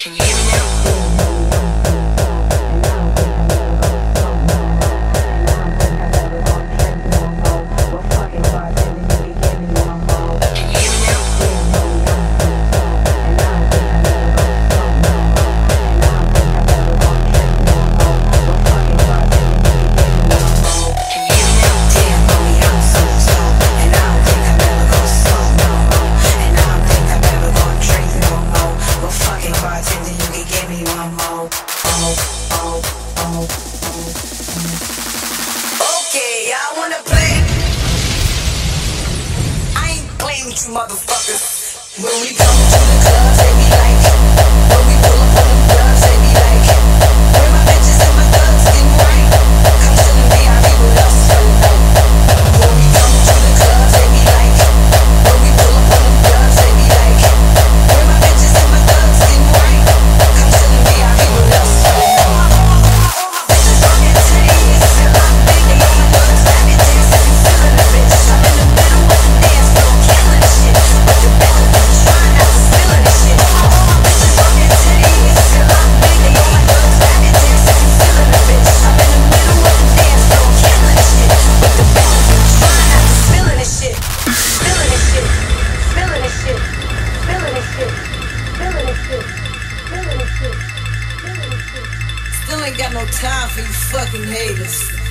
Can you hear me? motherfuckers. When we come to the club, like, when we pull up. ain't got no time for you fucking haters.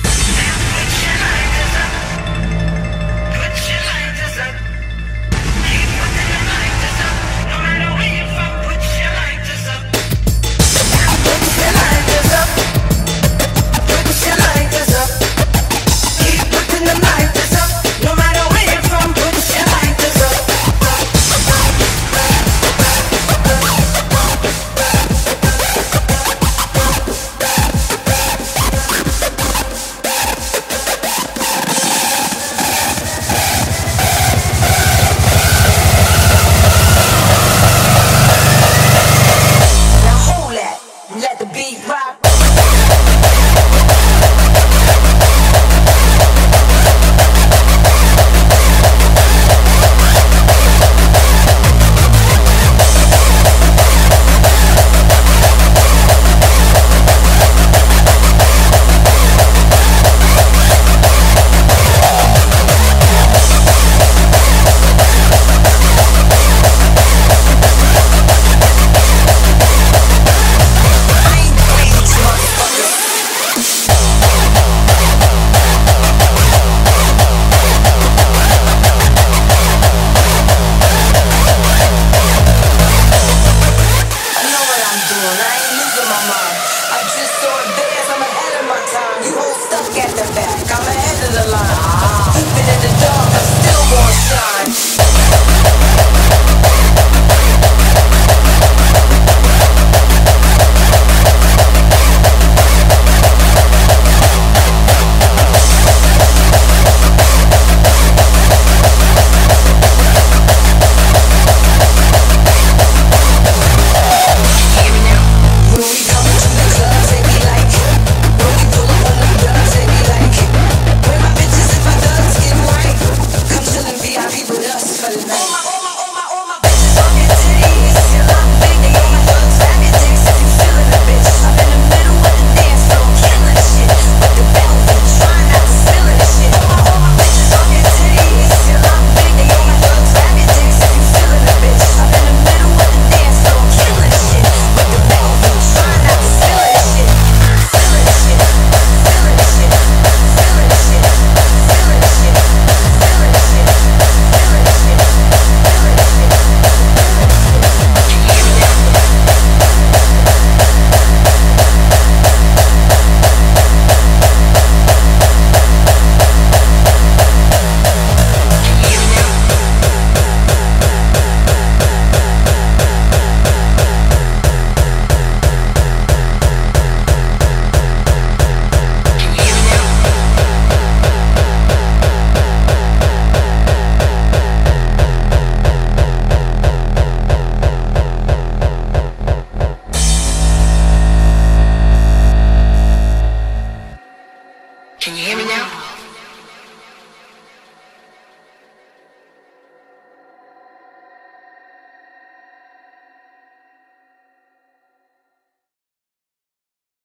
All right.